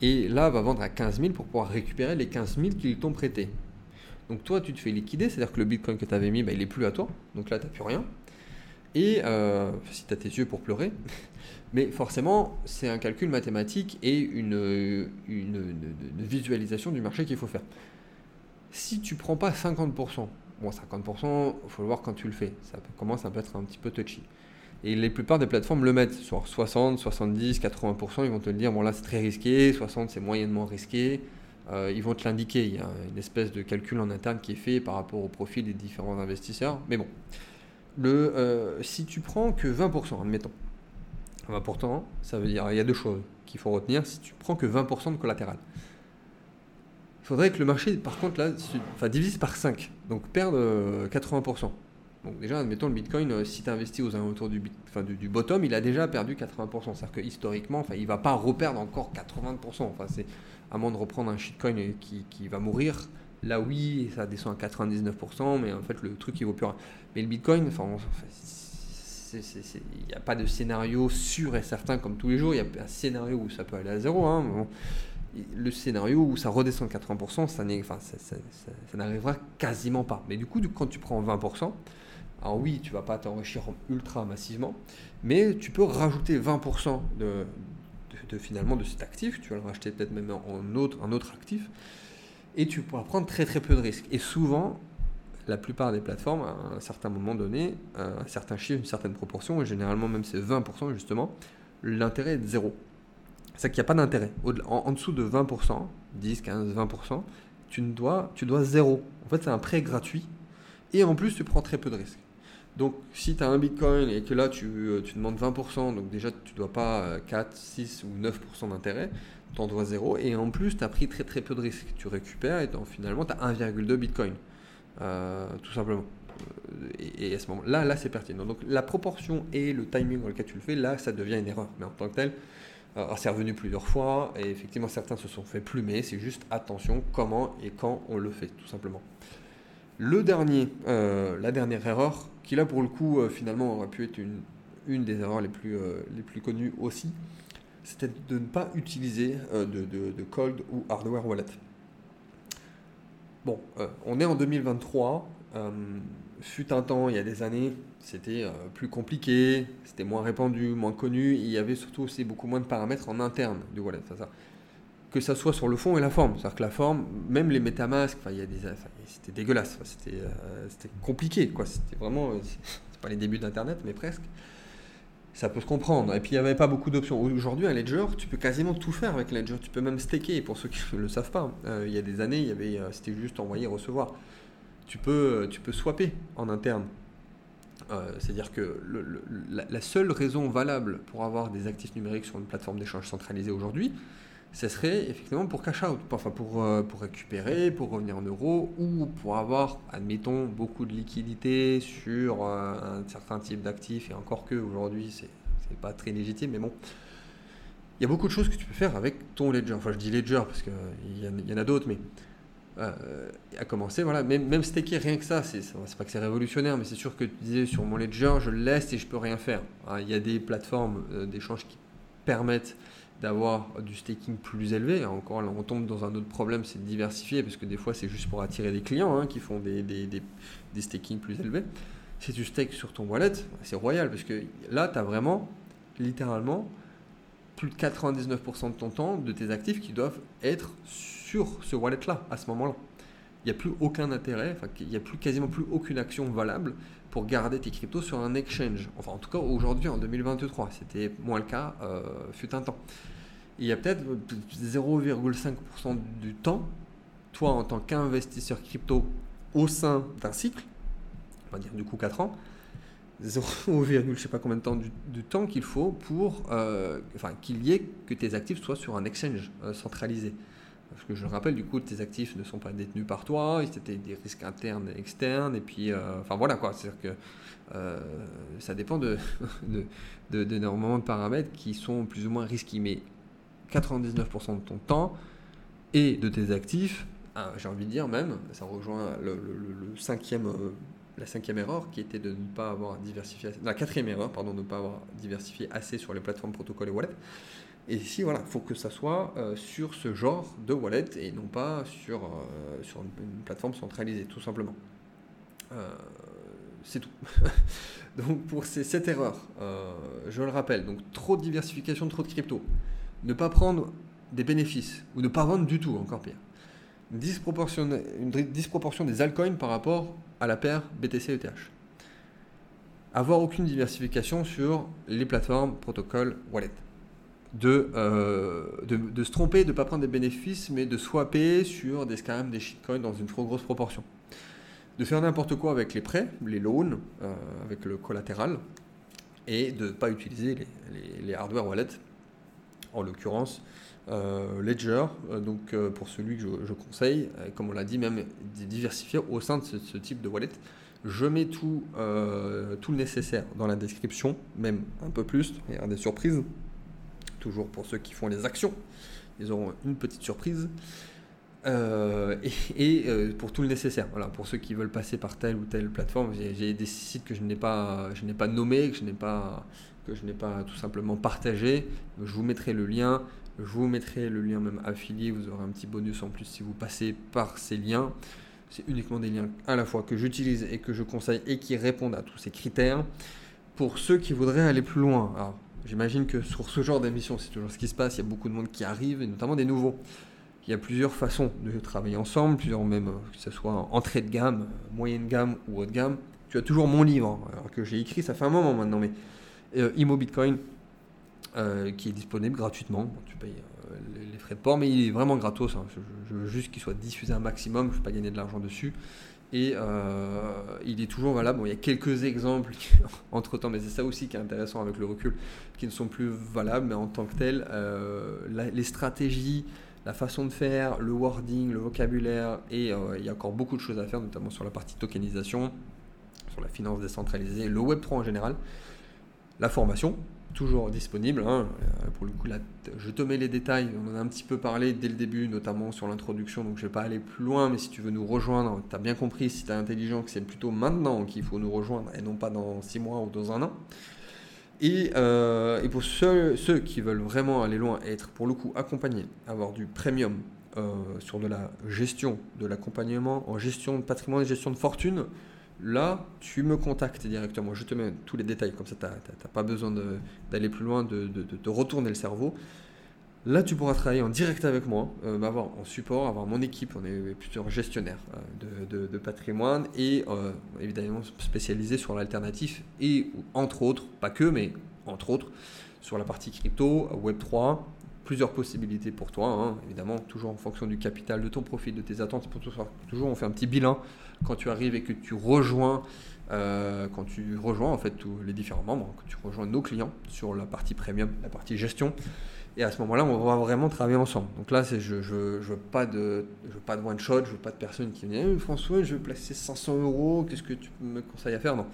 et là va vendre à 15 000 pour pouvoir récupérer les 15 000 qu'ils t'ont prêté. Donc toi, tu te fais liquider, c'est-à-dire que le Bitcoin que tu avais mis, bah, il n'est plus à toi. Donc là, tu n'as plus rien. Et euh, si tu as tes yeux pour pleurer, [LAUGHS] mais forcément, c'est un calcul mathématique et une, visualisation du marché qu'il faut faire. Si tu prends pas 50%, bon 50%, il faut le voir quand tu le fais, ça commence à être un petit peu touchy. Et les plupart des plateformes le mettent, sur 60%, 70, 80%, ils vont te le dire, bon là c'est très risqué, 60 c'est moyennement risqué, euh, ils vont te l'indiquer. Il y a une espèce de calcul en interne qui est fait par rapport au profil des différents investisseurs. Mais bon, le, euh, si tu prends que 20%, admettons, 20%, ça veut dire, il y a deux choses qu'il faut retenir. Si tu prends que 20% de collatéral, il faudrait que le marché, par contre, là, enfin, divise par 5, donc perde 80%. Donc déjà, admettons le Bitcoin, euh, si tu investis aux alentours du, du, bottom, il a déjà perdu 80%. C'est-à-dire que historiquement, il ne va pas reperdre encore 80%. Enfin, c'est à de reprendre un shitcoin qui, qui va mourir. Là, oui, ça descend à 99%, mais en fait, le truc, il vaut plus rien. Mais le Bitcoin, enfin, il n'y a pas de scénario sûr et certain comme tous les jours. Il y a un scénario où ça peut aller à zéro. Hein, le scénario où ça redescend 80%, ça, enfin, ça, ça n'arrivera quasiment pas. Mais du coup, quand tu prends 20%, alors oui, tu vas pas t'enrichir ultra massivement, mais tu peux rajouter 20% de, finalement de cet actif, tu vas le racheter peut-être même en autre, un autre actif, et tu pourras prendre très très peu de risques. Et souvent, la plupart des plateformes, à un certain moment donné, un certain chiffre, une certaine proportion, et généralement même c'est 20% justement, l'intérêt est de zéro. C'est qu'il n'y a pas d'intérêt. En, en, dessous de 20%, 10, 15, 20%, tu, ne dois, tu dois zéro. En fait, c'est un prêt gratuit. Et en plus, tu prends très peu de risques. Donc, si tu as un Bitcoin et que là, tu, euh, tu demandes 20%, donc déjà, tu ne dois pas 4, euh, 6 ou 9% d'intérêt, tu en dois 0. Et en plus, tu as pris très très peu de risques. Tu récupères et finalement, tu as 1,2 Bitcoin. Euh, tout simplement. Et, à ce moment-là, là, c'est pertinent. Donc, la proportion et le timing dans lequel tu le fais, là, ça devient une erreur. Mais en tant que tel, c'est revenu plusieurs fois et effectivement, certains se sont fait plumer. C'est juste attention comment et quand on le fait, tout simplement. Le dernier, la dernière erreur, qui là pour le coup euh, finalement aurait pu être une, une des erreurs les plus, euh, les plus connues aussi, c'était de ne pas utiliser euh, de, de, cold ou hardware wallet. bon, on est en 2023. fut un temps, il y a des années, c'était plus compliqué, c'était moins répandu, moins connu. Il y avait surtout aussi beaucoup moins de paramètres en interne du wallet. Ça, que ça soit sur le fond et la forme. C'est-à-dire que la forme, même les des, c'était dégueulasse, c'était, c'était compliqué, quoi. C'était vraiment, c'est pas les débuts d'Internet, mais presque ça peut se comprendre. Et puis il n'y avait pas beaucoup d'options. Aujourd'hui, un ledger, tu peux quasiment tout faire avec ledger. Tu peux même staker, pour ceux qui ne [LAUGHS] le savent pas. Euh, il y a des années, il euh, c'était juste envoyer, recevoir. Tu peux, euh, tu peux swapper en interne. C'est-à-dire que la, seule raison valable pour avoir des actifs numériques sur une plateforme d'échange centralisée aujourd'hui, ce serait effectivement pour cash out, enfin pour, pour récupérer, pour revenir en euros ou pour avoir, admettons, beaucoup de liquidités sur un certain type d'actifs. Et encore que aujourd'hui, c'est pas très légitime, mais bon. Il y a beaucoup de choses que tu peux faire avec ton ledger. Enfin, je dis ledger parce qu'il y, y, en a d'autres, mais euh, à commencer, voilà, même, même staker, rien que ça, c'est pas que c'est révolutionnaire, mais c'est sûr que tu disais sur mon ledger, je le laisse et je peux rien faire. Hein, il y a des plateformes euh, d'échange qui permettent d'avoir du staking plus élevé. Encore là, on tombe dans un autre problème, c'est de diversifier, parce que des fois, c'est juste pour attirer des clients hein, qui font des, des, des, stakings plus élevés. Si tu stakes sur ton wallet, c'est royal, parce que là, tu as vraiment, littéralement, plus de 99% de ton temps, de tes actifs qui doivent être sur ce wallet-là, à ce moment-là. Il n'y a plus aucun intérêt, enfin, il n'y a plus, quasiment plus aucune action valable pour garder tes cryptos sur un exchange. Enfin, en tout cas, aujourd'hui, en 2023, c'était moins le cas, euh, fut un temps. Il y a peut-être 0,5% du temps, toi, en tant qu'investisseur crypto au sein d'un cycle, on va dire du coup 4 ans, 0, je sais pas combien de temps du, temps qu'il faut pour euh, enfin, qu'il y ait que tes actifs soient sur un exchange euh, centralisé. Parce que je rappelle, du coup, tes actifs ne sont pas détenus par toi, c'était des risques internes et externes, et puis, euh, enfin voilà quoi, c'est-à-dire que ça dépend de, [LAUGHS] de, de, paramètres qui sont plus ou moins risqués. Mais 99% de ton temps et de tes actifs, ah, j'ai envie de dire même, ça rejoint le, cinquième, euh, la cinquième erreur qui était de ne pas avoir diversifié, la quatrième erreur, pardon, de ne pas avoir diversifié assez sur les plateformes protocoles et wallets. Et ici, voilà, il faut que ça soit euh, sur ce genre de wallet et non pas sur, euh, sur une, plateforme centralisée, tout simplement. Euh, c'est tout. [LAUGHS] donc pour ces, cette erreur, je le rappelle, donc trop de diversification, trop de crypto. Ne pas prendre des bénéfices ou ne pas vendre du tout, encore pire. Une disproportion, des altcoins par rapport à la paire BTC-ETH. Avoir aucune diversification sur les plateformes, protocoles, wallet euh, de, de, se tromper, de ne pas prendre des bénéfices, mais de swapper sur des scams, des shitcoins dans une trop grosse proportion. De faire n'importe quoi avec les prêts, les loans, euh, avec le collatéral, et de ne pas utiliser les, les, hardware wallets, en l'occurrence euh, Ledger, donc pour celui que je, conseille, comme on l'a dit, même diversifier au sein de ce, type de wallet. Je mets tout, tout le nécessaire dans la description, même un peu plus, il y des surprises toujours pour ceux qui font les actions. Ils auront une petite surprise. Euh, et, euh, pour tout le nécessaire. Voilà, pour ceux qui veulent passer par telle ou telle plateforme, j'ai des sites que je n'ai pas, je n'ai pas nommés, que je n'ai pas, que je n'ai pas tout simplement partagé. Je vous mettrai le lien. Je vous mettrai le lien même affilié. Vous aurez un petit bonus en plus si vous passez par ces liens. C'est uniquement des liens à la fois que j'utilise et que je conseille et qui répondent à tous ces critères. Pour ceux qui voudraient aller plus loin, alors J'imagine que sur ce genre d'émission, c'est toujours ce qui se passe. Il y a beaucoup de monde qui arrive, et notamment des nouveaux. Il y a plusieurs façons de travailler ensemble, plusieurs même, que ce soit entrée de gamme, moyenne gamme ou haute gamme. Tu as toujours mon livre, hein, que j'ai écrit, ça fait un moment maintenant, mais euh, Imo Bitcoin, euh, qui est disponible gratuitement. tu payes euh, les, frais de port, mais il est vraiment gratos. Hein. Je, veux juste qu'il soit diffusé un maximum, je ne veux pas gagner de l'argent dessus. Et euh, il est toujours valable. Bon, il y a quelques exemples [LAUGHS] entre temps, mais c'est ça aussi qui est intéressant avec le recul, qui ne sont plus valables, mais en tant que tel, euh, les stratégies, la façon de faire, le wording, le vocabulaire, et euh, il y a encore beaucoup de choses à faire, notamment sur la partie tokenisation, sur la finance décentralisée, le Web3 en général, la formation, toujours disponible. Hein. Euh, pour le coup, là, je te mets les détails. On en a un petit peu parlé dès le début, notamment sur l'introduction, donc je ne vais pas aller plus loin. Mais si tu veux nous rejoindre, tu as bien compris, si tu es intelligent, que c'est plutôt maintenant qu'il faut nous rejoindre et non pas dans 6 mois ou dans un an. Et, euh, et pour ceux, ceux, qui veulent vraiment aller loin et être pour le coup accompagnés, avoir du premium sur de la gestion, de l'accompagnement en gestion de patrimoine gestion de fortune, là, tu me contactes directement. Je te mets tous les détails, comme ça, tu n'as pas besoin d'aller plus loin, de, de, retourner le cerveau. Là, tu pourras travailler en direct avec moi, euh, avoir en support, avoir mon équipe, on est plusieurs gestionnaires euh, de, patrimoine et euh, évidemment spécialisés sur l'alternatif et entre autres, pas que, mais entre autres, sur la partie crypto, Web3, plusieurs possibilités pour toi, hein, évidemment, toujours en fonction du capital, de ton profit, de tes attentes. Pour toujours, on fait un petit bilan quand tu arrives et que tu rejoins, quand tu rejoins en fait tous les différents membres, quand tu rejoins nos clients sur la partie premium, la partie gestion. Et à ce moment-là, on va vraiment travailler ensemble. Donc là, je ne je, veux, pas de, de one shot, je veux pas de personne qui me dit eh, François, je veux placer 500 euros, qu'est-ce que tu me conseilles à faire? Non.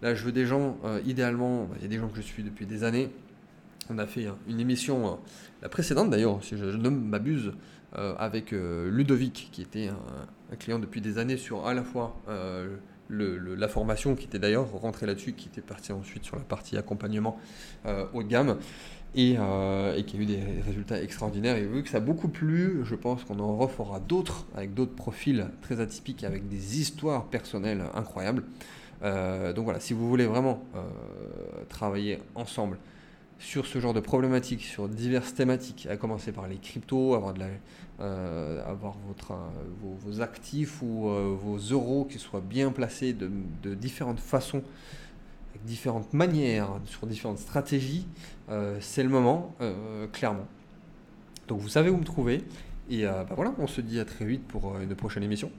Là, je veux des gens, euh, idéalement, bah, il y a des gens que je suis depuis des années. On a fait une émission, euh, la précédente d'ailleurs, si je, ne m'abuse, euh, avec Ludovic, qui était un, client depuis des années sur à la fois le, la formation, qui était d'ailleurs rentré là-dessus, qui était parti ensuite sur la partie accompagnement haut de gamme euh, et, qui a eu des résultats extraordinaires. Et vu que ça a beaucoup plu, je pense qu'on en refera d'autres avec d'autres profils très atypiques, avec des histoires personnelles incroyables. Euh, donc voilà, si vous voulez vraiment euh, travailler ensemble sur ce genre de problématiques, sur diverses thématiques, à commencer par les cryptos, avoir, de la, avoir votre, vos, actifs ou vos euros qui soient bien placés de, de différentes façons différentes manières, sur différentes stratégies, euh, c'est le moment, euh, clairement. Donc vous savez où me trouver. Et euh, bah voilà, on se dit à très vite pour une prochaine émission.